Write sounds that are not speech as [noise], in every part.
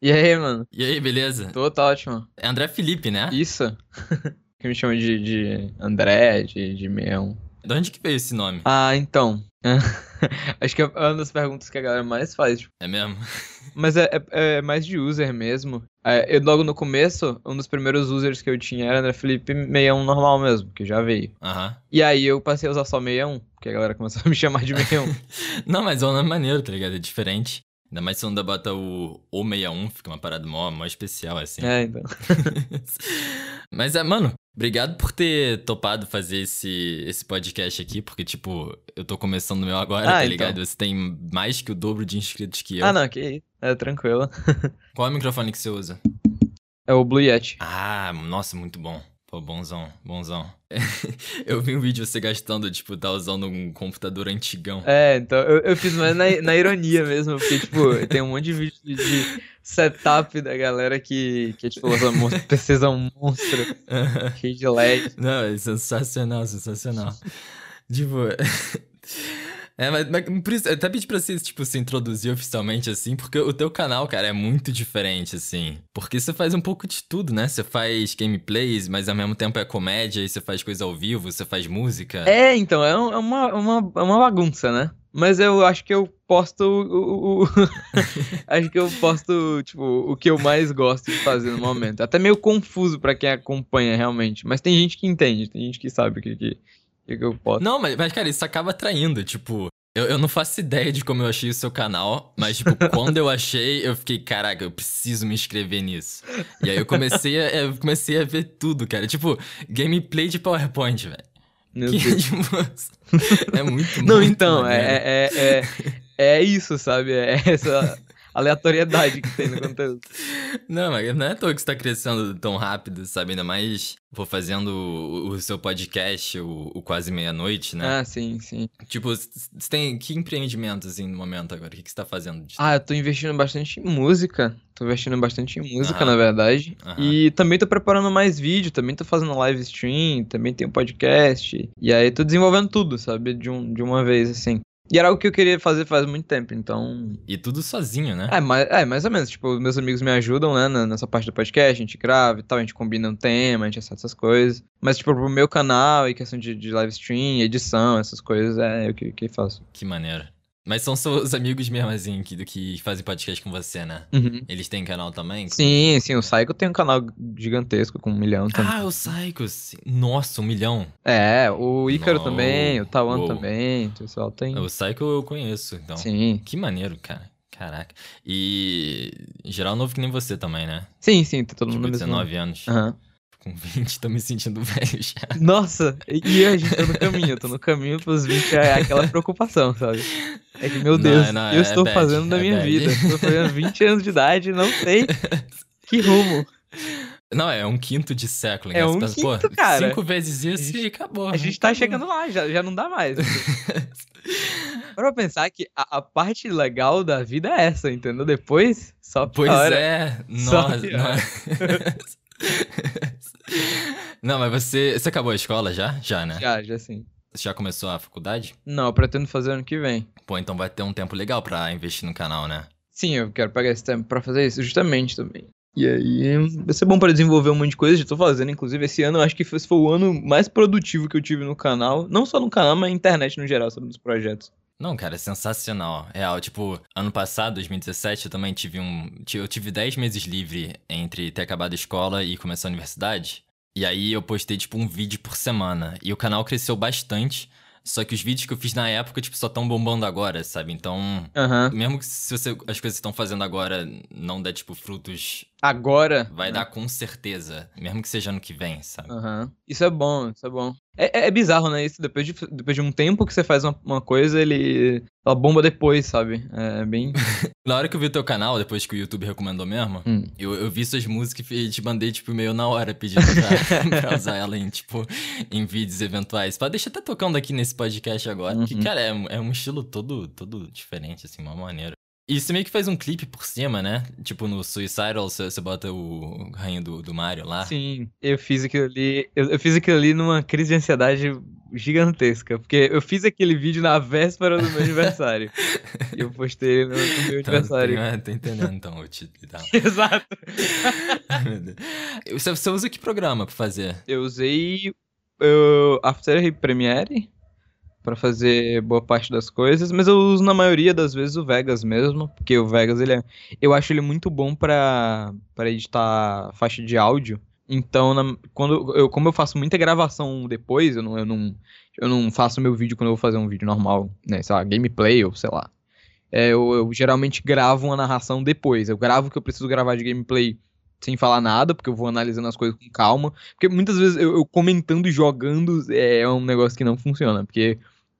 E aí, mano? E aí, beleza? Tô, tá ótimo. É André Felipe, né? Isso. [laughs] que me chama de, de André, de, de Meão. De onde que veio esse nome? Ah, então. [laughs] Acho que é uma das perguntas que a galera mais faz. Tipo. É mesmo? Mas é, é, é, mais de user mesmo. É, eu, logo no começo, um dos primeiros users que eu tinha era André Felipe 61 normal mesmo, que já veio. Aham. E aí eu passei a usar só 61, porque a galera começou a me chamar de 61. [laughs] Não, mas é um nome maneiro, tá ligado? É diferente. Ainda mais se você ainda bota o O61, fica uma parada mó, mó especial, assim. É, então. [laughs] Mas, é, mano, obrigado por ter topado fazer esse, esse podcast aqui, porque, tipo, eu tô começando o meu agora, Ah, tá então. ligado? Você tem mais que o dobro de inscritos que eu. Ah, não, que isso. É tranquilo. [laughs] Qual é o microfone que você usa? É o Blue Yeti. Ah, nossa, muito bom. Pô, bonzão, bonzão. [laughs] eu vi um vídeo você gastando, tipo, tá usando um computador antigão. É, então eu, eu fiz mais na, na ironia mesmo, porque, tipo, tem um monte de vídeo de, de setup da galera que, que tipo, usa monstro, [laughs] precisa um monstro cheio de LED. Não, é sensacional, sensacional. tipo. [laughs] É, mas, mas isso, até pedi pra você, tipo, se introduzir oficialmente, assim, porque o teu canal, cara, é muito diferente, assim. Porque você faz um pouco de tudo, né? Você faz gameplays, mas ao mesmo tempo é comédia, e você faz coisa ao vivo, você faz música. É, então, é, é uma, uma, é uma bagunça, né? Mas eu acho que eu posto o. o- o- [laughs] acho que eu posto, tipo, o que eu mais gosto de fazer no momento. Até meio confuso pra quem acompanha realmente. Mas tem gente que entende, tem gente que sabe o que que eu posto. Não, mas, mas, cara, isso acaba atraindo, tipo. Eu, eu não faço ideia de como eu achei o seu canal, mas, tipo, [laughs] quando eu achei, eu fiquei, caraca, eu preciso me inscrever nisso. E aí eu comecei a, eu comecei a ver tudo, cara. Tipo, gameplay de PowerPoint, velho. Meu Que, Deus. tipo, [laughs] é muito Não, muito então, maneiro. é, é, é, é isso, sabe? É essa [laughs] aleatoriedade que tem no conteúdo. [laughs] Não, mas não é à toa que você tá crescendo tão rápido, sabe? Ainda mais vou fazendo o, o seu podcast, o, o Quase Meia-Noite, né? Ah, sim, sim. Tipo, você tem que empreendimentos assim no momento agora? O que, que você tá fazendo? de- Ah, eu tô investindo bastante em música. Tô investindo bastante em música, Aham. na verdade. Aham. E também tô preparando mais vídeo, também tô fazendo live stream, também tenho podcast. E aí tô desenvolvendo tudo, sabe? De, um, de uma vez, assim. E era algo que eu queria fazer faz muito tempo, então. E tudo sozinho, né? É, mais, é, mais ou menos. Tipo, meus amigos me ajudam, né, nessa parte do podcast, a gente grava e tal, a gente combina um tema, a gente acerta essas coisas. Mas, tipo, pro meu canal e questão de, de live stream, edição, essas coisas, é eu que, que faço. Que maneiro. Mas são seus [laughs] amigos mesmo, assim, que, do que fazem podcast com você, né? Uhum. Eles têm canal também? Sim, sim, o Psycho tem um canal gigantesco com um milhão também. Ah, o Psycho. sim. Nossa, um milhão. É, o Ícaro também, o Tawan Uou. também, o pessoal tem. O Psycho eu conheço, então. Sim. Que maneiro, cara. Caraca. E em geral novo que nem você também, né? Sim, sim, tá todo Tipo, mundo no mesmo. 19 anos. Aham. Com 20, tô me sentindo [laughs] velho já. Nossa, e a gente tá no caminho, eu tô no caminho pros 20, é aquela preocupação, sabe? É que, meu Não, Deus, não, eu é estou bad, fazendo da é minha bad. vida. Estou fazendo 20 anos de idade, não sei que rumo. Não, é um quinto de século. É né? Um pensa, quinto, pô, cara. Cinco vezes isso gente- e acabou. A gente tá acabou. chegando lá, já, já não dá mais. [laughs] Pra pensar que a, a parte legal da vida é essa, entendeu? Depois, só Pois piora. é. Só Nossa. [laughs] Não, mas você, você acabou a escola já? Já, né? Já, já sim. Você já começou a faculdade? Não, eu pretendo fazer ano que vem. Pô, então vai ter um tempo legal pra investir no canal, né? Sim, eu quero pegar esse tempo pra fazer isso, justamente também. E aí, vai ser bom pra desenvolver um monte de coisa, já tô fazendo, inclusive esse ano, eu acho que esse foi o ano mais produtivo que eu tive no canal, não só no canal, mas na internet no geral, sobre os projetos. Não, cara, é sensacional. Real, tipo, ano passado, 2017, eu também tive um. Eu tive 10 meses livre entre ter acabado a escola e começar a universidade. E aí eu postei, tipo, um vídeo por semana. E o canal cresceu bastante. Só que os vídeos que eu fiz na época, tipo, só tão bombando agora, sabe? Então. Aham. Mesmo que se você, as coisas que estão fazendo agora não der, tipo, frutos, Agora. vai né? dar com certeza. Mesmo que seja ano que vem, sabe? Aham. Isso é bom, isso é bom. É, é- é bizarro, né? Isso depois de, depois de um tempo que você faz uma, uma coisa, ele. Ela bomba depois, sabe? É bem. [laughs] Na hora que eu vi o teu canal, depois que o YouTube recomendou mesmo, Hum. eu, eu vi suas músicas e te mandei, tipo, meio na hora pedindo pra, [laughs] pra usar ela em, tipo, em vídeos eventuais. Pá, deixa até tocando aqui nesse podcast agora. Que, Uhum. cara, é, um- é um estilo todo, todo diferente, assim, uma maneira. E você meio que faz um clipe por cima, né? Tipo, no Suicidal, você, bota o rainho do, do Mario lá. Sim, eu fiz aquilo ali. Eu, eu fiz aquilo ali numa crise de ansiedade gigantesca. Porque eu fiz aquele vídeo na véspera do meu aniversário. e [laughs] eu postei no, no meu Então, aniversário. tem- é, tô entendendo então o título e tal. [laughs] Exato. Você, você usa que programa pra fazer? Eu usei o After Premiere pra fazer boa parte das coisas, mas eu uso na maioria das vezes o Vegas mesmo, porque o Vegas ele é, eu acho ele muito bom pra para editar faixa de áudio. Então, na- quando eu como eu faço muita gravação depois, eu não eu não, eu não faço meu vídeo quando eu vou fazer um vídeo normal, né, sei lá, gameplay ou sei lá. É, eu, eu geralmente gravo uma narração depois. Eu gravo o que eu preciso gravar de gameplay sem falar nada, porque eu vou analisando as coisas com calma. Porque muitas vezes eu, eu comentando e jogando é um negócio que não funciona. Porque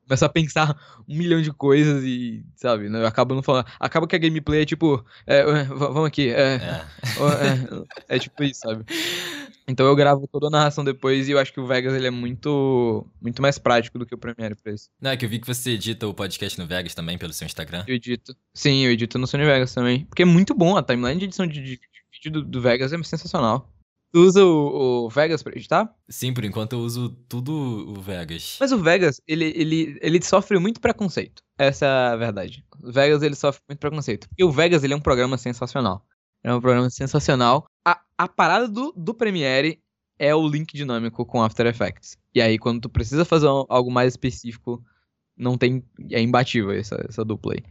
começa a pensar um milhão de coisas e, sabe, né, eu acabo não falando. Acaba que a gameplay é tipo, é, vamos aqui, é, É. é, é tipo isso, sabe? Então eu gravo toda a narração depois e eu acho que o Vegas ele é muito, muito mais prático do que o Premiere pra isso. Não, é que eu vi que você edita o podcast no Vegas também pelo seu Instagram. Eu edito. Sim, eu edito no Sony Vegas também. Porque é muito bom, a timeline de edição de, de- de vídeo do, do Vegas é sensacional. Tu usa o, o Vegas pra editar? Sim, por enquanto eu uso tudo o Vegas. Mas o Vegas, ele, ele, ele sofre muito preconceito. Essa é a verdade. O Vegas, ele sofre muito preconceito. E o Vegas, ele é um programa sensacional. É um programa sensacional. A, a parada do, do Premiere é o link dinâmico com After Effects. E aí, quando tu precisa fazer algo mais específico, não tem. É imbatível essa, essa dupla aí.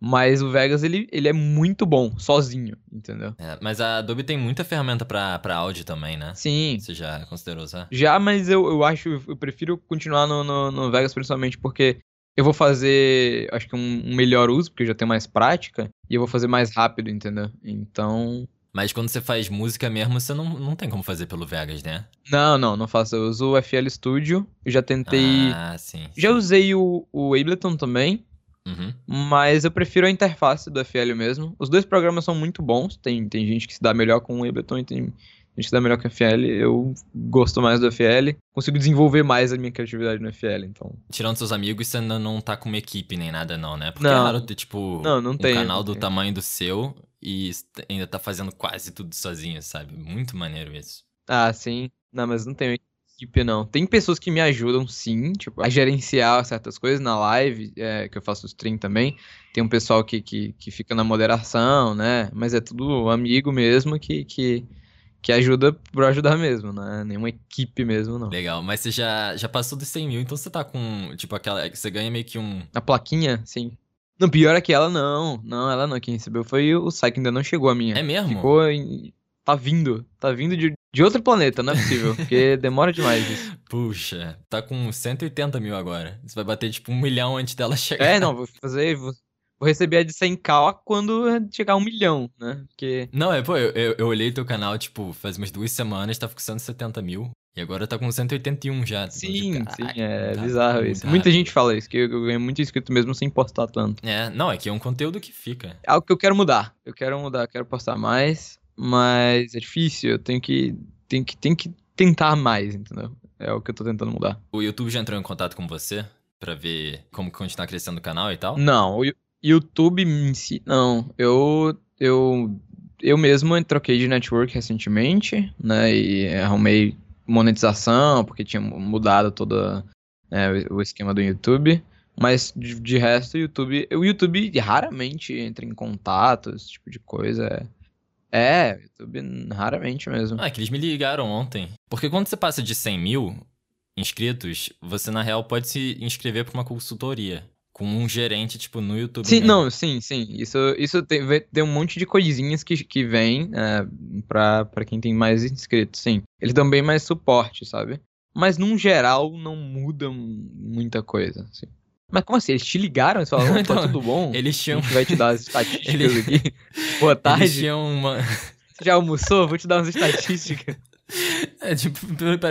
Mas o Vegas, ele, ele é muito bom, sozinho, entendeu? É, mas a Adobe tem muita ferramenta pra, pra áudio também, né? Sim, Você já considerou usar? Já, mas eu, eu acho, eu prefiro continuar no, no, no Vegas principalmente porque eu vou fazer, acho que um, um melhor uso, porque eu já tenho mais prática, e eu vou fazer mais rápido, entendeu? Então. Mas quando você faz música mesmo, você não, não tem como fazer pelo Vegas, né? Não, não, não faço. Eu uso o FL Studio, eu já tentei. Ah, sim. Já sim. usei o, o Ableton também, Uhum. mas eu prefiro a interface do FL mesmo. Os dois programas são muito bons, tem, tem gente que se dá melhor com o Ableton e tem gente que se dá melhor com o FL. Eu gosto mais do FL, consigo desenvolver mais a minha criatividade no FL, então. Tirando seus amigos, você ainda não tá com uma equipe nem nada, não, né? Porque é Não. raro ter, tipo, Não, não um tem. canal do tem. tamanho do seu e ainda tá fazendo quase tudo sozinho, sabe? Muito maneiro isso. Ah, sim. Não, mas não tenho equipe, não. Tem pessoas que me ajudam, sim, tipo, a gerenciar certas coisas na live, é, que eu faço stream também. Tem um pessoal que, que, que fica na moderação, né? Mas é tudo amigo mesmo que, que, que ajuda por ajudar mesmo, não é nenhuma equipe mesmo, não. Legal, mas você já, já passou dos 100 mil, então você tá com, tipo, aquela... Você ganha meio que um... A plaquinha, sim. Não, pior é que ela não. Não, ela não. Quem recebeu foi o Sai, que ainda não chegou a minha. É mesmo? Ficou em... Tá vindo. Tá vindo de, de outro planeta, não é possível. porque [laughs] demora demais isso. Puxa, tá com 180 mil agora. Você vai bater, tipo, um milhão antes dela chegar. É, não, vou fazer. Vou, vou receber a de 100k quando chegar a um milhão, né? Porque. Não, é, pô, eu, eu, eu olhei teu canal, tipo, faz umas duas semanas, tava com 170 mil. E agora tá com 181 já. Eu Sim, sim, "Caraca, é tá bizarro isso. Muita rápido." gente fala isso, que eu, ganho muito inscrito mesmo sem postar tanto. É, não, é que é um conteúdo que fica. É algo que eu quero mudar. Eu quero mudar, eu quero postar mais, mas é difícil. Eu tenho que, tenho que, tenho que tentar mais, entendeu? É o que eu tô tentando mudar. O YouTube já entrou em contato com você pra ver como continuar crescendo o canal e tal? Não, o YouTube em si, não. Eu, eu, eu mesmo troquei de network recentemente, né? E arrumei monetização, porque tinha mudado toda né, o o esquema do YouTube. Mas de, de resto, o YouTube. O YouTube raramente entra em contato, esse tipo de coisa. É, é YouTube raramente mesmo. Ah, é que eles me ligaram ontem. Porque quando você passa de 100 mil inscritos, você na real pode se inscrever pra uma consultoria. Com um gerente, tipo, no YouTube. Sim, mesmo. não, sim, sim. Isso, isso tem, tem um monte de coisinhas que, que vem é, pra, pra quem tem mais inscritos, sim. Eles dão bem mais suporte, sabe? Mas, num geral, não muda muita coisa, assim. Mas como assim? Eles te ligaram e falaram, [laughs] Então, tudo bom? Eles A tinham. gente vai te dar as [laughs] estatísticas Eles- aqui. Boa Eles tarde. tinham uma. Você já almoçou? Vou te dar umas [laughs] estatísticas. [laughs] É, tipo,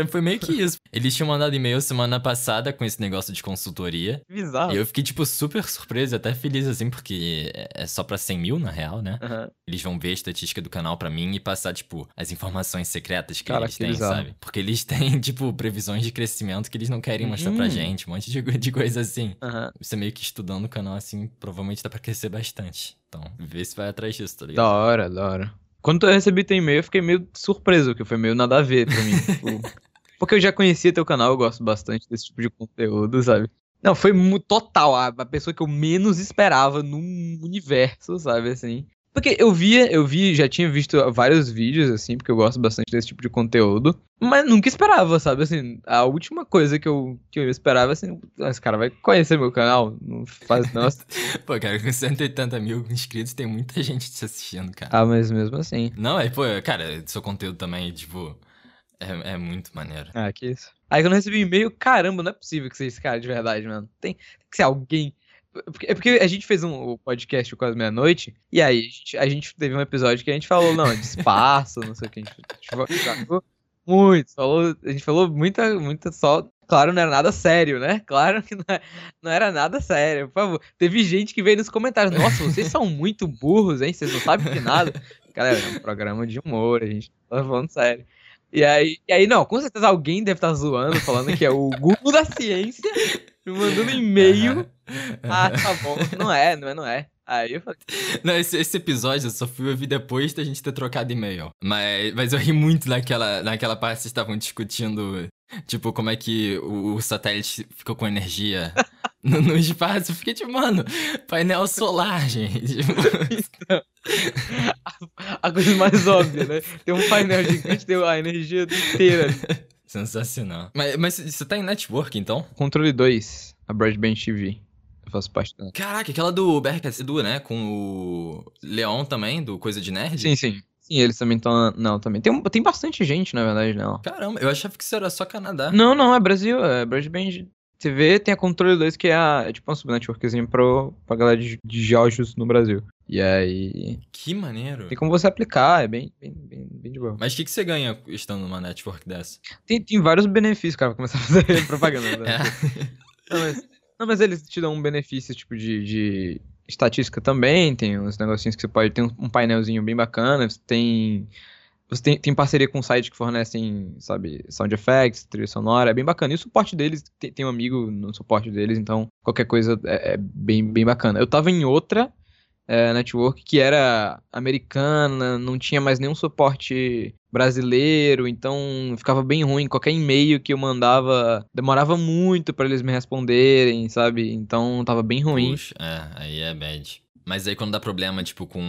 foi meio que isso. Eles tinham mandado e-mail semana passada com esse negócio de consultoria. Bizarro. E eu fiquei, tipo, super surpreso e até feliz, assim, porque é é só pra 100 mil, na real, né? Aham. Eles vão ver a estatística do canal pra mim e passar, tipo, as informações secretas que Cara, eles que têm, bizarro. sabe? Porque eles [laughs] têm, tipo, previsões de crescimento que eles não querem mostrar pra Hum. gente, um monte de, de coisa assim. Aham. Você meio que estudando o canal, assim, provavelmente dá pra crescer bastante. Então, vê se vai atrás disso, tá ligado? Da hora, da hora. Quando eu recebi teu e-mail, eu fiquei meio surpreso, que foi meio nada a ver pra mim. [laughs] tipo, Porque eu já conhecia teu canal, eu gosto bastante desse tipo de conteúdo, sabe? Não, foi total a, a pessoa que eu menos esperava no universo, sabe, assim. Porque eu via, eu vi, já tinha visto vários vídeos, assim, porque eu gosto bastante desse tipo de conteúdo, mas nunca esperava, sabe, assim, a última coisa que eu, que eu esperava, assim, "Ah, esse cara vai conhecer meu canal, não faz, [laughs] nossa. Pô, cara, com 180 mil inscritos tem muita gente te assistindo, cara. ah, mas mesmo assim. Não, é, pô, cara, seu conteúdo também, tipo, é, é muito maneiro. Ah, que isso. Aí quando eu recebi um e-mail, caramba, não é possível que seja esse cara de verdade, mano. Tem, tem que ser alguém. É porque a gente fez um podcast quase meia-noite, e aí a gente, a gente teve um episódio que a gente falou, não, de espaço, não sei o que, a gente, a gente falou muito, falou, a gente falou muita, muita só. Claro, não era nada sério, né? Claro que não, é- não era nada sério, por favor. Teve gente que veio nos comentários, nossa, vocês são muito burros, hein? Vocês não sabem de nada. Galera, é um programa de humor, a gente tá falando sério. E aí, e aí, não, com certeza alguém deve estar zoando, falando que é o Google da ciência, me mandando um e-mail. [laughs] Ah, tá bom. Não é, não é, não é. Aí eu falei, Não, esse, esse episódio eu só fui ouvir depois da gente ter trocado e-mail. Mas, mas eu ri muito naquela, naquela parte que vocês estavam discutindo, tipo, como é que o, o satélite ficou com energia [laughs] no, no espaço. Eu fiquei tipo, mano, painel solar, gente. [laughs] Tipo, a coisa mais óbvia, né? Tem um painel gigante, tem a energia inteira. Sensacional. Mas, mas você tá em network, então? Controle 2, a Broadband TV. Eu faço parte dela. Caraca, aquela do BRKS Edu, né? Com o Leon também, do Coisa de Nerd? Sim, sim. Sim, eles também estão. Não, também. Tem, um- tem bastante gente, na verdade, nela. Caramba, eu achava que isso era só Canadá. Não, não, é Brasil. É Broadband TV. Tem a Controle 2, que é, a, é tipo uma subnetworkzinha pro, pra galera de, de no Brasil. E aí. Que maneiro. Tem como você aplicar, é bem, bem, bem, bem de boa. Mas o que, que você ganha estando numa network dessa? Tem, tem vários benefícios, cara, pra começar a fazer [laughs] propaganda. Né? É. Não, mas, não, mas eles te dão um benefício, tipo, de, de estatística também, tem uns negocinhos que você pode ter um, um painelzinho bem bacana, você tem. Você tem, tem parceria com sites que fornecem, sabe, sound effects, trilha sonora, é bem bacana. E o suporte deles, tem, tem um amigo no suporte deles, então qualquer coisa é, é bem, bem bacana. Eu tava em outra é, network que era americana, não tinha mais nenhum suporte brasileiro, então ficava bem ruim. Qualquer e-mail que eu mandava demorava muito pra eles me responderem, sabe? Então tava bem ruim. Puxa, é, aí é bad. Mas aí quando dá problema, tipo, com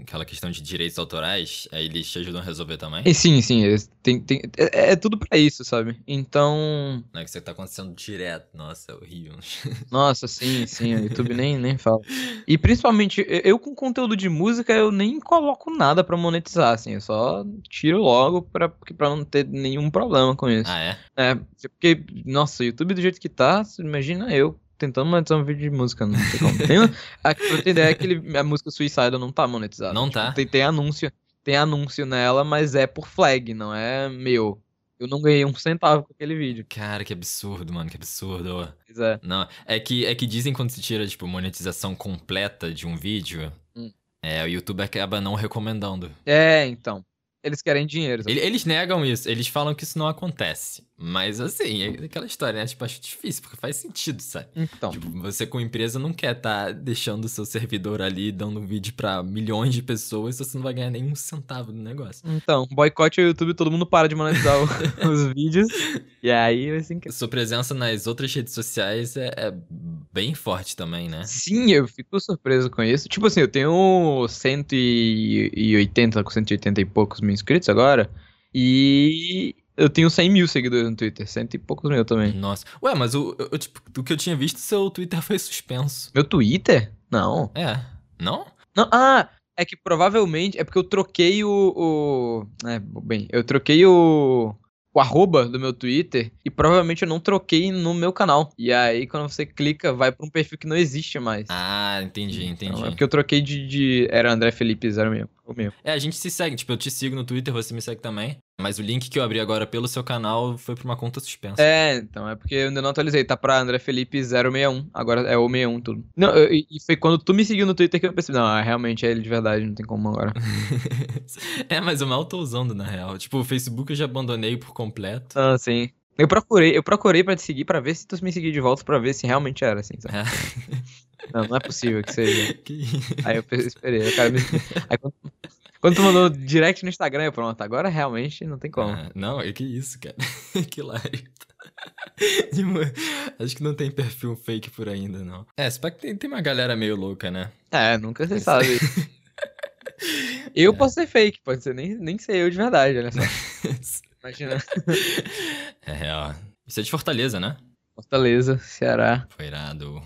aquela questão de direitos autorais, aí eles te ajudam a resolver também? E sim, sim, eles têm, têm- é, é tudo pra isso, sabe? Então, Não é que isso tá acontecendo direto. Nossa, é horrível. [laughs] nossa, sim, sim, o YouTube nem, nem fala. E principalmente, eu- com conteúdo de música, eu nem coloco nada pra monetizar, assim, eu só tiro logo pra, pra não ter nenhum problema com isso. ah, é? É, porque, nossa, o YouTube do jeito que tá, imagina eu tentando monetizar um vídeo de música, não tem como. Tem, [laughs] a, pra ter ideia, aquele, a música Suicide não tá monetizada. Não Tipo, tá? Tem, tem anúncio, tem anúncio nela, mas é por flag, não é meu. Eu não ganhei um centavo com aquele vídeo. Cara, que absurdo, mano, que absurdo. Pois é. Não, é que, é que dizem quando se tira, tipo, monetização completa de um vídeo, Hum. é, o YouTube acaba não recomendando. É, então. Eles querem dinheiro. sabe? Ele- Eles negam isso, eles falam que isso não acontece. Mas assim, é aquela história, né? Tipo, acho difícil, porque faz sentido, sabe? Então. Tipo, você com empresa não quer tá deixando o seu servidor ali, dando um vídeo pra milhões de pessoas, você não vai ganhar nenhum centavo do negócio. Então, boicote o YouTube, todo mundo para de monetizar [laughs] os vídeos. E aí vai ser incrível. Sua presença nas outras redes sociais é, é bem forte também, né? Sim, eu fico surpreso com isso. Tipo assim, eu tenho 180, com 180 e poucos mil inscritos agora. E eu tenho 100 mil seguidores no Twitter, cento e poucos mil também. Nossa. Ué, mas o, eu- tipo, do que eu tinha visto, seu Twitter [laughs] foi suspenso. Meu Twitter? Não. É. Não? Não, ah, é que provavelmente é porque eu troquei o, o é, bem, eu troquei o o arroba do meu Twitter e provavelmente eu não troquei no meu canal. E aí quando você clica, vai pra um perfil que não existe mais. Ah, entendi, entendi. Então, é porque eu troquei de, de era André Felipe 06, o meu. É, a gente se segue. Tipo, eu te sigo no Twitter, você me segue também. Mas o link que eu abri agora pelo seu canal foi pra uma conta suspensa. É, então, é porque eu ainda não atualizei, tá pra André Felipe 061, agora é o 61 tudo. Não, eu- e foi quando tu me seguiu no Twitter que eu percebi, não, é, realmente é ele de verdade, não tem como agora. [laughs] é, mas eu mal tô usando, na real. Tipo, o Facebook eu já abandonei por completo. Ah, sim. Eu procurei, eu procurei pra te seguir pra ver se tu me seguir de volta pra ver se realmente era assim, sabe? É. [laughs] Não, não é possível que seja. [laughs] Que- Aí eu pe- esperei. [laughs] Aí quando, Quando tu mandou direct no Instagram, eu pronto, agora realmente não tem como. Ah, não, é que isso, cara. [laughs] que hilário. Acho que não tem perfil fake por ainda, não. É, se que tem, tem uma galera meio louca, né? É, nunca você sabe. Eu É. posso ser fake, pode ser nem, nem ser eu de verdade, olha só. Imagina. É real. Isso é de Fortaleza, né? Fortaleza, Ceará. Foi irado.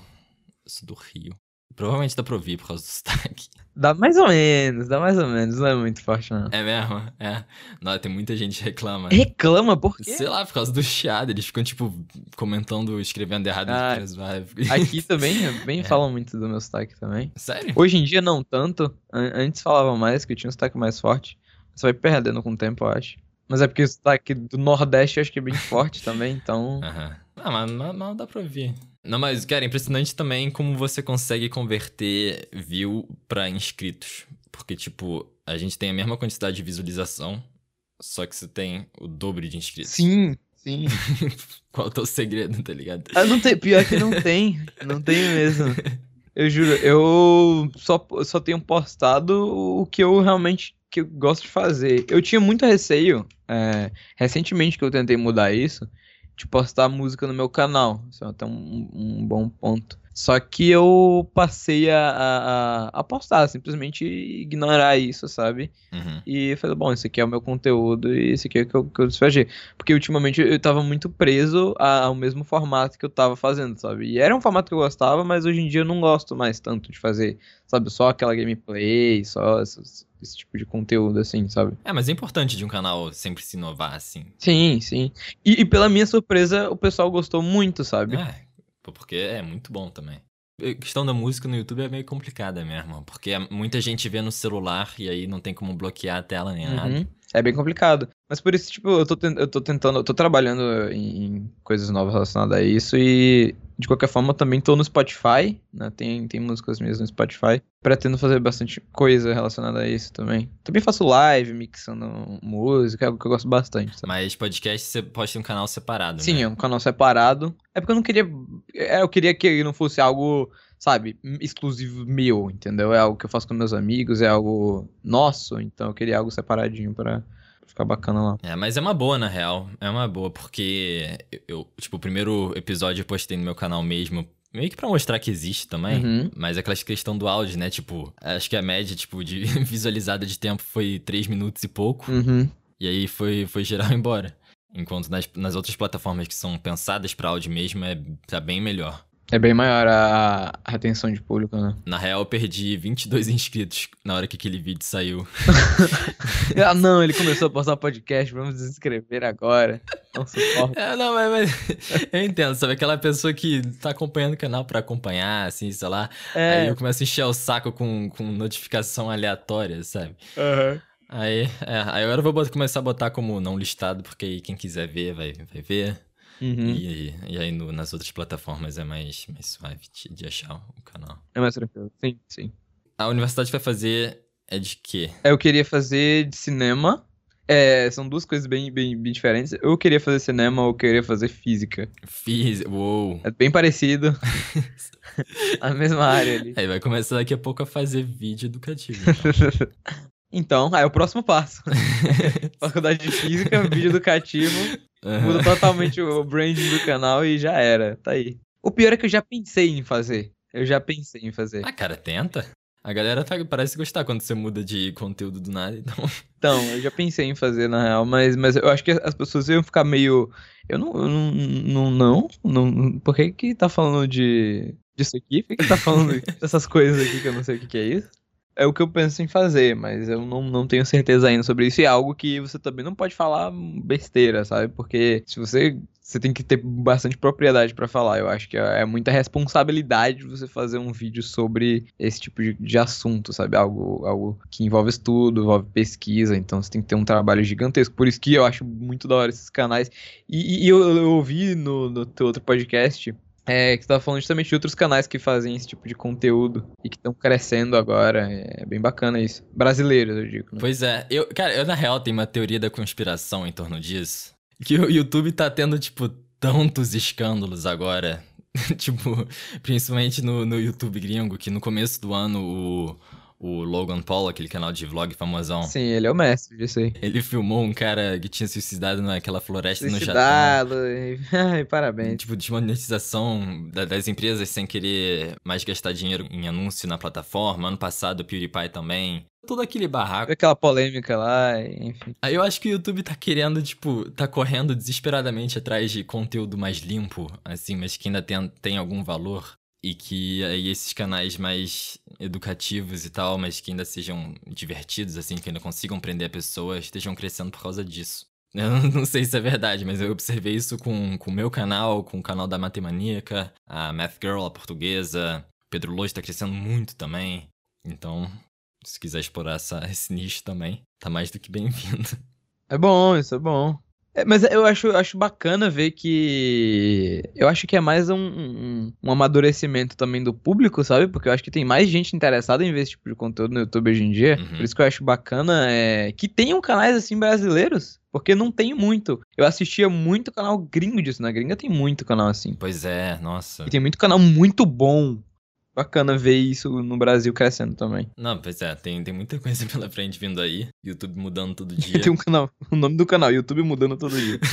Sou do Rio. Provavelmente dá pra ouvir por causa do [laughs] sotaque. Dá mais ou menos, dá mais ou menos, não é muito forte, não. É mesmo? É. Não, tem muita gente que reclama. Reclama, por quê? Sei lá, por causa do chiado. Eles ficam, tipo, comentando, escrevendo errado. Ah. Aqui também, bem [laughs] É. falam muito do meu sotaque também. Sério? Hoje em dia não tanto, An- antes falavam mais, que eu tinha um sotaque mais forte. Você vai perdendo com o tempo, eu acho. Mas é porque o sotaque do Nordeste eu acho que é bem forte também, então... Aham. Ah, mas, mas, mas dá pra ouvir. Não, mas, cara, é impressionante também como você consegue converter view pra inscritos. Porque, tipo, a gente tem a mesma quantidade de visualização, só que você tem o dobro de inscritos. Sim, sim. [laughs] Qual é o teu segredo, tá ligado? Ah, não tem, pior que não [laughs] tem, não tem mesmo. Eu juro, eu só, só tenho postado o que eu realmente que eu gosto de fazer. Eu tinha muito receio, é, recentemente que eu tentei mudar isso, de postar música no meu canal. Isso é até um, um bom ponto. Só que eu passei a, a, a- postar, simplesmente ignorar isso, sabe? Uhum. E falei, bom, esse aqui é o meu conteúdo e esse aqui é o que eu, que eu. Porque ultimamente eu tava muito preso ao mesmo formato que eu tava fazendo, sabe? E era um formato que eu gostava, mas hoje em dia eu não gosto mais tanto de fazer, sabe? Só aquela gameplay, só essas- esse tipo de conteúdo, assim, sabe? É, mas é importante de um canal sempre se inovar, assim. Sim, sim. E, e pela minha surpresa, o pessoal gostou muito, sabe? É, porque é muito bom também. A questão da música no YouTube é meio complicada mesmo, porque muita gente vê no celular e aí não tem como bloquear a tela nem nada. É bem complicado. Mas por isso, tipo, eu tô, eu tô tentando, eu tô trabalhando em, em coisas novas relacionadas a isso e, de qualquer forma, eu também tô no Spotify, né? Tem, tem músicas minhas no Spotify. Pretendo fazer bastante coisa relacionada a isso também. Também faço live, mixando música, é algo que eu gosto bastante. sabe? Mas podcast você pode ter um canal separado, Sim, né? é um canal separado. É porque eu não queria. é, Eu queria que não fosse algo, sabe, exclusivo meu, entendeu? É algo que eu faço com meus amigos, é algo nosso, então eu queria algo separadinho pra ficar bacana lá. É, mas é uma boa, na real. É uma boa, porque eu, tipo, o primeiro episódio eu postei no meu canal mesmo, meio que pra mostrar que existe também. Uhum. Mas aquela questão do áudio, né? Tipo, acho que a média, tipo, de [laughs] visualizada de tempo foi 3 minutos e pouco. Uhum. E aí foi, foi geral embora. Enquanto nas, nas outras plataformas que são pensadas pra áudio mesmo, é, tá bem melhor. É bem maior a, a retenção de público, né? Na real, eu perdi 22 inscritos na hora que aquele vídeo saiu. [laughs] ah, não, ele começou a postar podcast, vamos desinscrever agora. Não suporto. É, não, mas, mas eu entendo, sabe? Aquela pessoa que tá acompanhando o canal pra acompanhar, assim, sei lá. Aí É, eu começo a encher o saco com, com notificação aleatória, sabe? aham. Aí, é, aí agora eu vou começar a botar como não listado, porque aí quem quiser ver, vai, vai ver. Uhum. E, e aí no- nas outras plataformas é mais, mais suave de, achar o canal. É mais tranquilo. Sim, sim. A universidade vai fazer é de quê? Eu queria fazer de cinema. É, são duas coisas bem, bem, bem diferentes. Eu queria fazer cinema ou queria fazer física. Fiz. Uou! É bem parecido. [laughs] a mesma área ali. Aí vai começar daqui a pouco a fazer vídeo educativo. então. [laughs] Então, aí é o próximo passo. [laughs] Faculdade de Física, vídeo educativo, muda totalmente o [laughs] branding do canal e já era. Tá aí. O pior é que eu já pensei em fazer. Eu já pensei em fazer. Ah, cara, tenta. A galera tá- parece gostar quando você muda de conteúdo do nada, então. Então, eu já pensei em fazer, na real, mas, mas eu acho que as pessoas iam ficar meio. Eu não. Eu não, não, não, não. Por que que tá falando de. disso aqui? Por que que tá falando [laughs] dessas coisas aqui que eu não sei o que que é isso? É o que eu penso em fazer, mas eu não, não tenho certeza ainda sobre isso. E é algo que você também não pode falar besteira, sabe? Porque se você. Você tem que ter bastante propriedade pra falar. Eu acho que é é muita responsabilidade você fazer um vídeo sobre esse tipo de, de assunto, sabe? Algo, algo que envolve estudo, envolve pesquisa. Então você tem que ter um trabalho gigantesco. Por isso que eu acho muito da hora esses canais. E, e eu, eu ouvi no, no teu outro podcast. É, que você tava falando justamente de outros canais que fazem esse tipo de conteúdo e que estão crescendo agora. É bem bacana isso. Brasileiros, eu digo. né? Pois é, eu, cara, eu na real tenho uma teoria da conspiração em torno disso. Que o YouTube tá tendo, tipo, tantos escândalos agora. [laughs] tipo, principalmente no, no YouTube gringo, que no começo do ano o, o Logan Paul, aquele canal de vlog famosão. Sim, ele é o mestre disso aí. Ele filmou um cara que tinha suicidado naquela floresta Suicidado, no Japão. Ai, [laughs] parabéns. Tipo, desmonetização das empresas sem querer mais gastar dinheiro em anúncio na plataforma. Ano passado, o PewDiePie também. Todo aquele barraco. Aquela polêmica lá, enfim. Aí eu acho que o YouTube tá querendo, tipo, tá correndo desesperadamente atrás de conteúdo mais limpo, assim, mas que ainda tem, tem algum valor e que aí esses canais mais educativos e tal, mas que ainda sejam divertidos, assim, que ainda consigam prender a pessoa, estejam crescendo por causa disso. [laughs] Eu não sei se é verdade, mas eu observei isso com o meu canal, com o canal da Matemaníaca, a Math Girl, a portuguesa, Pedro Lojo tá crescendo muito também. Então, se quiser explorar essa, [laughs] esse nicho também, tá mais do que bem-vindo. É bom, isso é bom. É, mas eu acho, acho bacana ver que. Eu acho que é mais um, um, um, amadurecimento também do público, sabe? Porque eu acho que tem mais gente interessada em ver esse tipo de conteúdo no YouTube hoje em dia. Uhum. Por isso que eu acho bacana é, que tenham canais assim brasileiros. Porque não tem muito. Eu assistia muito canal gringo disso. Na gringa tem muito canal assim. Pois é, nossa. E tem muito canal muito bom bacana ver isso no Brasil crescendo também. Não, pois é, tem, tem muita [laughs] coisa pela frente vindo aí. YouTube mudando todo [laughs] dia. tem um canal, o nome do canal, YouTube mudando todo dia. [laughs]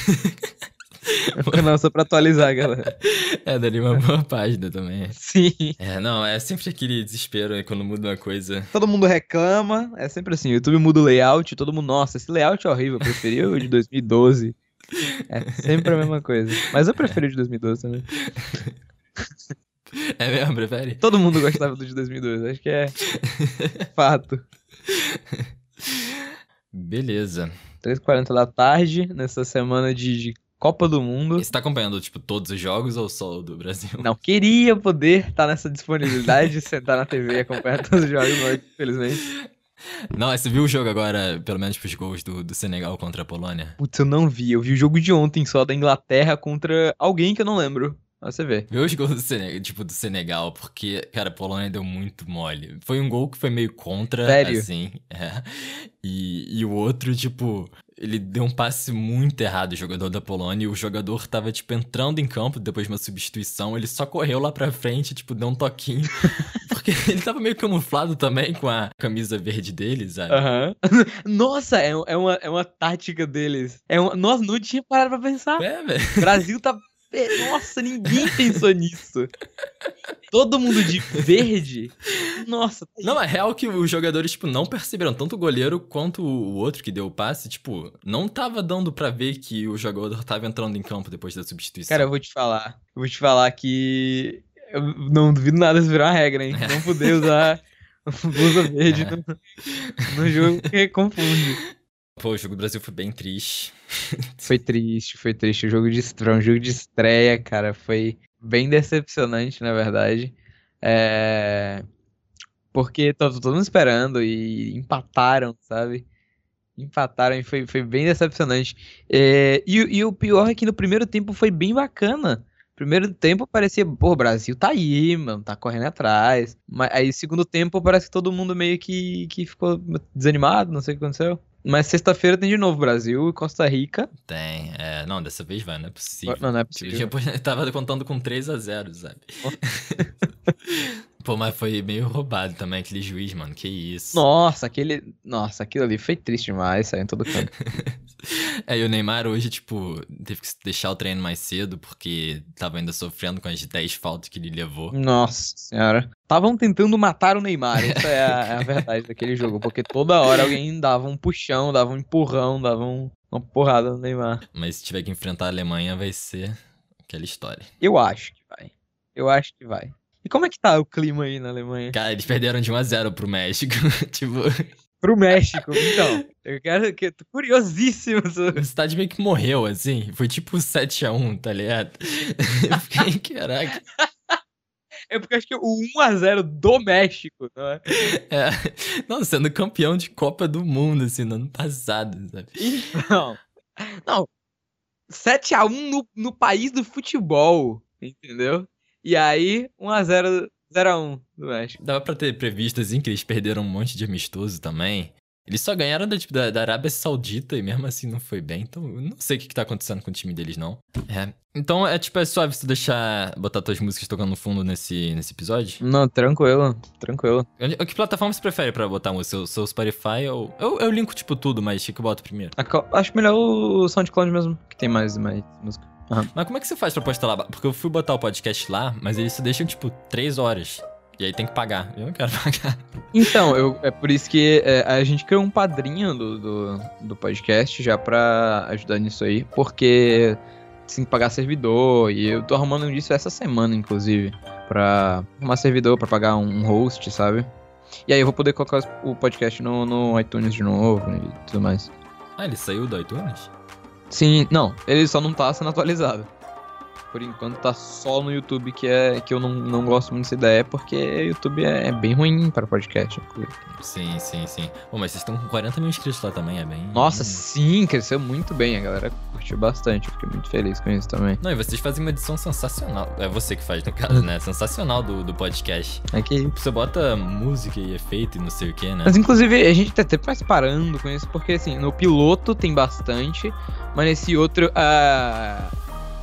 É um canal só pra atualizar, galera. É, daria uma boa página também. Sim. É, não, é sempre aquele desespero aí quando muda uma coisa. Todo mundo reclama, é sempre assim, o YouTube muda o layout, todo mundo, nossa, esse layout é horrível, eu preferi o de 2012. É sempre a mesma coisa. Mas eu preferi o de 2012 também. É mesmo, prefere? Todo mundo gostava do de 2002, acho que é [laughs] fato. Beleza. 3h40 da tarde, nessa semana de, Copa do Mundo. E você tá acompanhando, tipo, todos os jogos ou só o do Brasil? Não, queria poder estar tá nessa disponibilidade de [laughs] sentar na TV e acompanhar [laughs] todos os jogos, mas infelizmente... Não, você viu o jogo agora, pelo menos pros gols do, do Senegal contra a Polônia? Putz, eu não vi. Eu vi o jogo de ontem só da Inglaterra contra alguém que eu não lembro. Você vê. Vê os gols do Senegal, tipo, do Senegal, porque, cara, a Polônia deu muito mole. Foi um gol que foi meio contra, Sério? assim. [laughs] É. E, e o outro, tipo, ele deu um passe muito errado, o jogador da Polônia, e o jogador tava, tipo, entrando em campo depois de uma substituição, ele só correu lá pra frente, tipo, deu um toquinho. [laughs] porque ele tava meio camuflado também com a camisa verde deles, sabe? Aham. [laughs] Nossa, é, é, uma, é uma tática deles. É uma... Nossa, não tinha parado pra pensar. É, velho. Brasil tá nossa, ninguém pensou nisso. Todo mundo de verde. Nossa. Tá não, é real que os jogadores, tipo, não perceberam. Tanto o goleiro quanto o outro que deu o passe, tipo, não tava dando para ver que o jogador tava entrando em campo depois da substituição. Cara, eu vou te falar. Eu vou te falar que. Eu não duvido nada de virar uma regra, hein? Não poder usar [laughs] blusa verde é. no, no jogo porque confunde. Pô, o jogo do Brasil foi bem triste. [laughs] foi triste, foi triste. O jogo de foi um jogo de estreia, cara, foi bem decepcionante, na verdade. É... Porque tava todo mundo esperando e empataram, sabe? Empataram e foi, foi bem decepcionante. É... E, e o pior é que no primeiro tempo foi bem bacana. Primeiro tempo parecia, pô, o Brasil tá aí, mano, tá correndo atrás. Mas aí, segundo tempo, parece que todo mundo meio que, que ficou desanimado, não sei o que aconteceu. Mas sexta-feira tem de novo Brasil e Costa Rica. Tem. É, não, dessa vez vai, não é possível. Não, não é possível. Eu tava contando com 3 a 0 sabe? [laughs] Pô, mas foi meio roubado também aquele juiz, mano. Que isso. Nossa, aquele. Nossa, aquilo ali foi triste demais, saiu em todo canto. [laughs] é, e o Neymar hoje, tipo, teve que deixar o treino mais cedo porque tava ainda sofrendo com as 10 faltas que ele levou. Nossa senhora. Estavam tentando matar o Neymar, essa é a, é a verdade daquele jogo. Porque toda hora alguém dava um puxão, dava um empurrão, dava um, uma porrada no Neymar. Mas se tiver que enfrentar a Alemanha, vai ser aquela história. Eu acho que vai. Eu acho que vai. E como é que tá o clima aí na Alemanha? Cara, eles perderam de 1 a 0 pro México. [laughs] tipo. Pro México, então. Eu quero que. Tô curiosíssimo. O estádio meio que morreu, assim. Foi tipo 7x1, tá ligado? [laughs] Eu fiquei, caraca. É porque acho que o 1x0 do México, não é? é? Não, sendo campeão de Copa do Mundo, assim, no ano passado, sabe? Então. Não. 7x1 no, no país do futebol, entendeu? E aí, 1x0, 0x1 do México. Dava pra ter previsto, assim, que eles perderam um monte de amistoso também. Eles só ganharam da, tipo, da, da, Arábia Saudita e mesmo assim não foi bem. Então, eu não sei o que, que tá acontecendo com o time deles, não. É. Então, é tipo, é suave se deixar botar tuas músicas tocando no fundo nesse, nesse episódio? Não, tranquilo, tranquilo. Eu, que plataforma você prefere pra botar música? O seu Spotify ou. Eu, eu linko, tipo, tudo, mas o que eu boto primeiro? Acho melhor o SoundCloud mesmo, que tem mais, mais música. Uhum. Mas como é que você faz pra postar lá? Porque eu fui botar o podcast lá, mas eles se deixam, tipo, três horas. E aí tem que pagar. Eu não quero [laughs] pagar. Então, eu, é por isso que é, a gente criou um padrinho do, do, do, podcast já pra ajudar nisso aí, porque tem que pagar servidor, e eu tô arrumando isso essa semana, inclusive, pra arrumar servidor, pra pagar um host, sabe? E aí eu vou poder colocar o podcast no, no iTunes de novo e tudo mais. Ah, ele saiu do iTunes? Sim, não, ele só não tá sendo atualizado por enquanto tá só no YouTube, que é que eu não, não gosto muito dessa ideia, porque YouTube é, é bem ruim para podcast. Sim, sim, sim. Bom, mas vocês estão com 40 mil inscritos lá também, é bem. Nossa, sim, cresceu muito bem. A galera curtiu bastante. Fiquei muito feliz com isso também. Não, e vocês fazem uma edição sensacional. É você que faz, no caso, né? Sensacional do, do podcast. É que. Você bota música e efeito e não sei o que, né? Mas inclusive a gente tá até mais parando com isso, porque assim, no piloto tem bastante, mas nesse outro. Uh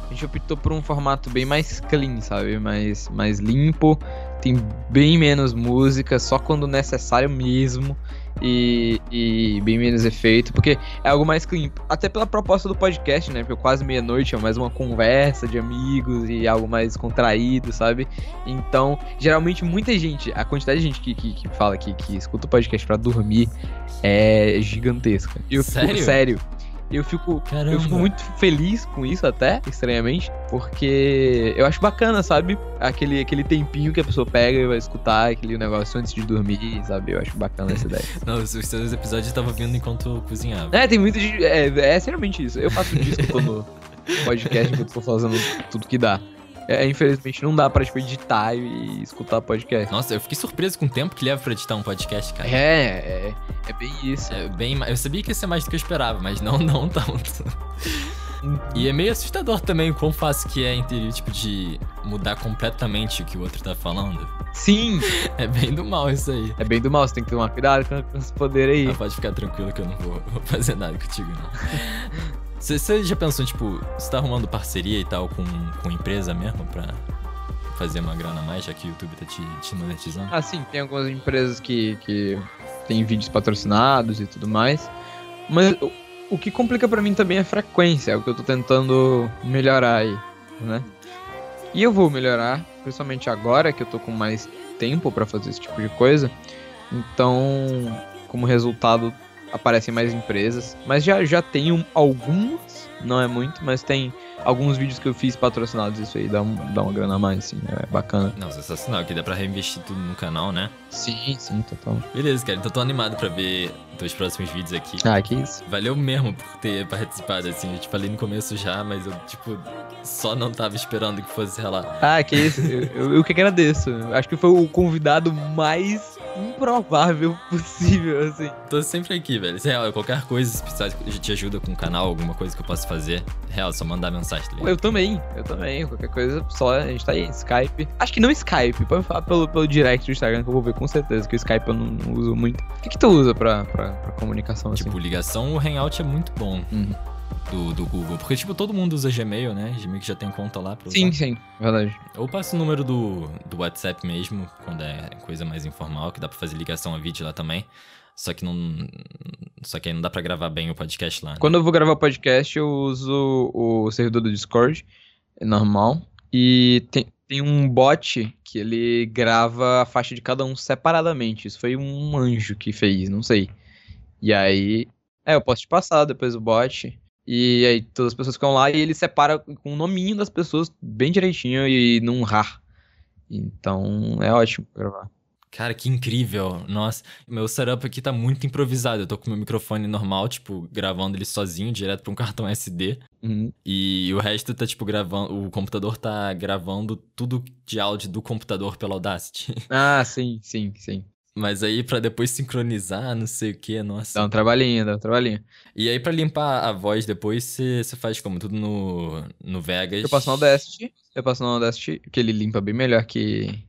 a gente optou por um formato bem mais clean, sabe? Mais, mais limpo, tem bem menos música, só quando necessário mesmo. E, e, bem menos efeito, porque é algo mais clean. Até pela proposta do podcast, né? Porque quase meia-noite é mais uma conversa de amigos e algo mais contraído, sabe? Então, geralmente, muita gente, a quantidade de gente que, que, que fala que, que escuta o podcast para dormir é gigantesca. Eu sério? Fico, sério. Eu fico, eu fico muito feliz com isso até, estranhamente, porque eu acho bacana, sabe? Aquele, aquele tempinho que a pessoa pega e vai escutar aquele negócio antes de dormir, sabe? Eu acho bacana essa ideia. [laughs] Não, os seus episódios eu tava vindo enquanto cozinhava. É, tem muito de. É, é seriamente isso. Eu faço disso quando no podcast que eu tô fazendo tudo que dá. É, infelizmente não dá pra, tipo, editar e escutar podcast. Nossa, eu fiquei surpreso com o tempo que leva pra editar um podcast, cara. É, é, é bem isso. É bem Eu sabia que ia ser mais do que eu esperava, mas não, [laughs] não tanto. E é meio assustador também o quão fácil que é entre, tipo, de mudar completamente o que o outro tá falando. Sim! [laughs] É bem do mal isso aí. É bem do mal, você tem que tomar cuidado com esse poder aí. Ah, pode ficar tranquilo que eu não vou, vou fazer nada contigo, não. [laughs] Você já pensou, tipo, você tá arrumando parceria e tal com, com empresa mesmo pra fazer uma grana a mais, já que o YouTube tá te, te monetizando? Ah, sim, tem algumas empresas que, que tem vídeos patrocinados e tudo mais. Mas o, o que complica para mim também é a frequência, é o que eu tô tentando melhorar aí, né? E eu vou melhorar, principalmente agora que eu tô com mais tempo para fazer esse tipo de coisa. Então, como resultado, aparecem mais empresas. Mas já, já tenho algumas, não é muito, mas tem alguns vídeos que eu fiz patrocinados, isso aí dá, um, dá uma grana a mais, assim, é bacana. Não, sensacional, que dá pra reinvestir tudo no canal, né? Sim, sim, total. Beleza, cara, então tô animado pra ver teus próximos vídeos aqui. Ah, que isso. Valeu mesmo por ter participado, assim, eu te falei no começo já, mas eu, tipo, só não tava esperando que fosse rolar. Ah, que isso, eu, eu, eu que agradeço. Acho que foi o convidado mais improvável possível, assim. Tô sempre aqui, velho. Se é real, qualquer coisa, se precisar te ajuda com o canal, alguma coisa que eu possa fazer, real, só mandar mensagem, tá Eu também, eu também. Qualquer coisa, só a gente tá aí, Skype. Acho que não Skype, pode falar pelo, pelo direct do Instagram que eu vou ver com certeza, que o Skype eu não, não uso muito. O que, que tu usa pra, pra, pra comunicação, assim? Tipo, ligação, o Hangout é muito bom. Uhum do, do Google. Porque, tipo, todo mundo usa Gmail, né? Gmail que já tem conta lá pra usar. Sim, sim, verdade. Ou passa o número do, do WhatsApp mesmo, quando é coisa mais informal, que dá pra fazer ligação a vídeo lá também. Só que não. Só que aí não dá pra gravar bem o podcast lá. Né? Quando eu vou gravar o podcast, eu uso o servidor do Discord, é normal. E tem, tem um bot que ele grava a faixa de cada um separadamente. Isso foi um anjo que fez, não sei. E aí. É, eu posso te passar depois o bot. E aí todas as pessoas ficam lá e ele separa com o nominho das pessoas bem direitinho e num rar. Então é ótimo gravar. Cara, que incrível. Nossa, meu setup aqui tá muito improvisado. Eu tô com meu microfone normal, tipo, gravando ele sozinho, direto pra um cartão [laughs] SD. Uhum. E o resto tá, tipo, gravando. O computador tá gravando tudo de áudio do computador pela Audacity. [laughs] Ah, sim, sim, sim. Mas aí para depois sincronizar, não sei o que, nossa. Dá um trabalhinho, dá um trabalhinho. E aí para limpar a voz depois, você faz como? Tudo no, no Vegas? Eu passo no Audacity, eu passo no Audacity, que ele limpa bem melhor que,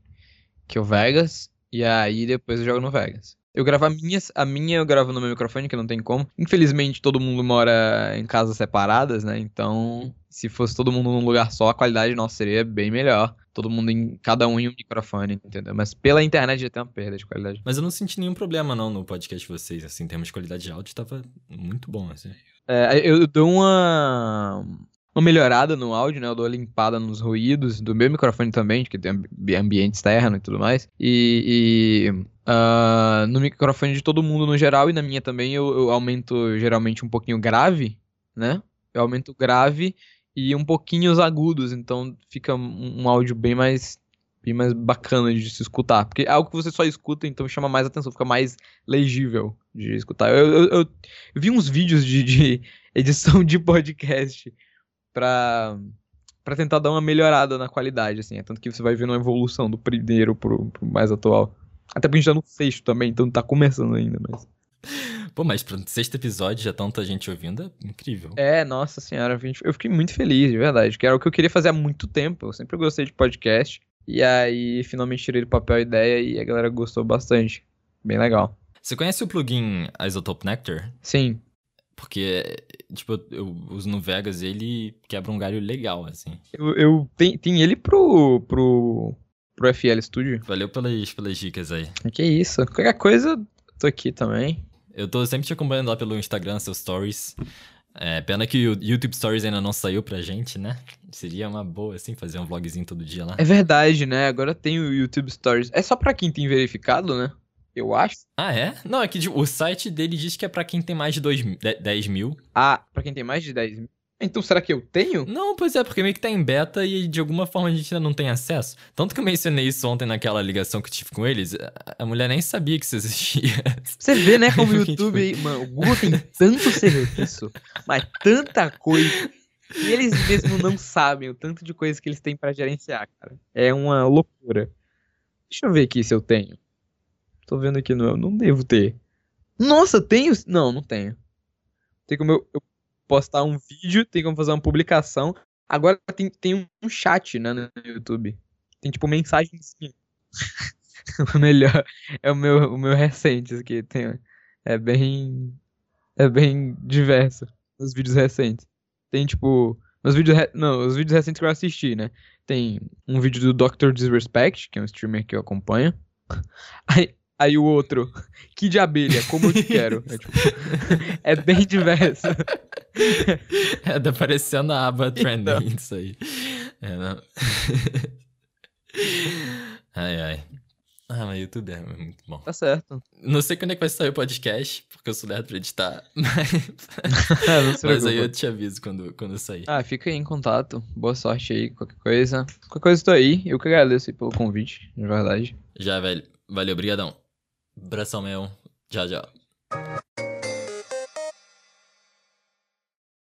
que o Vegas. E aí depois eu jogo no Vegas. Eu gravo a minha, a minha eu gravo no meu microfone, que não tem como. Infelizmente, todo mundo mora em casas separadas, né? Então, se fosse todo mundo num lugar só, a qualidade nossa seria bem melhor. Todo mundo em cada um em um microfone, entendeu? Mas pela internet já tem uma perda de qualidade. Mas eu não senti nenhum problema, não, no podcast de vocês, assim, em termos de qualidade de áudio, tava muito bom, assim. É, eu dou uma, uma melhorada no áudio, né? Eu dou uma limpada nos ruídos do meu microfone também, que tem ambiente externo e tudo mais. E, e uh, no microfone de todo mundo no geral e na minha também eu, eu aumento geralmente um pouquinho grave, né? Eu aumento grave e um pouquinho os agudos, então fica um, um áudio bem mais bem mais bacana de se escutar. Porque é algo que você só escuta, então chama mais atenção, fica mais legível de escutar. Eu, eu, eu vi uns vídeos de, de, [laughs] edição de podcast pra, pra tentar dar uma melhorada na qualidade, assim. É tanto que você vai vendo uma evolução do primeiro pro, pro mais atual. Até porque a gente tá no sexto também, então tá começando ainda, mas. [laughs] Pô, mas pro sexto episódio já tanta gente ouvindo, é incrível. É, nossa senhora, eu fiquei muito feliz, de verdade, que era o que eu queria fazer há muito tempo. Eu sempre gostei de podcast. E aí, finalmente tirei do papel a ideia e a galera gostou bastante. Bem legal. Você conhece o plugin Isotope Nectar? Sim. Porque, tipo, eu uso no Vegas ele quebra um galho legal, assim. Eu, eu tenho, tenho ele pro, pro, pro FL Studio. Valeu pelas, pelas dicas aí. Que isso. Qualquer coisa, tô aqui também. Eu tô sempre te acompanhando lá pelo Instagram, seus stories. É, pena que o YouTube Stories ainda não saiu pra gente, né? Seria uma boa, assim, fazer um vlogzinho todo dia lá. É verdade, né? Agora tem o YouTube Stories. É só pra quem tem verificado, né? Eu acho. Ah, é? Não, é que o site dele diz que é pra quem tem mais de dois, 10 mil. Ah, pra quem tem mais de 10 mil? Então será que eu tenho? Não, pois é, porque meio que tá em beta e de alguma forma a gente ainda não tem acesso. Tanto que eu mencionei isso ontem naquela ligação que eu tive com eles, a mulher nem sabia que isso existia. Você vê, né, como o [laughs] YouTube, mano, o Google tem tanto serviço, mas tanta coisa. E eles mesmos não sabem o tanto de coisas que eles têm para gerenciar, cara. É uma loucura. Deixa eu ver aqui se eu tenho. Tô vendo aqui, não, não devo ter. Nossa, tenho? Não, não tenho. Tem como eu, eu postar um vídeo, tem como fazer uma publicação. Agora tem, tem um chat né, no YouTube. Tem tipo mensagens. [laughs] o melhor é o meu, o meu recente aqui. Tem, é bem. É bem diverso. Os vídeos recentes. Tem tipo. Os vídeos. Não, os vídeos recentes que eu assisti, né? Tem um vídeo do Dr. Disrespect, que é um streamer que eu acompanho. [laughs] Aí, Aí o outro, que de abelha, como eu te [laughs] quero. É, tipo, é bem diverso. É, tá parecendo a aba trending então. isso aí. É, não. [laughs] Ai, ai. Ah, mas YouTube é muito bom. Tá certo. Não sei quando é que vai sair o podcast, porque eu sou lerdo pra editar, [laughs] mas, mas aí eu te aviso quando, quando sair. Ah, fica aí em contato. Boa sorte aí, qualquer coisa. Qualquer coisa eu tô aí. Eu que agradeço aí pelo convite, de verdade. Já, velho. Valeu, brigadão. Abração meu. Tchau, tchau.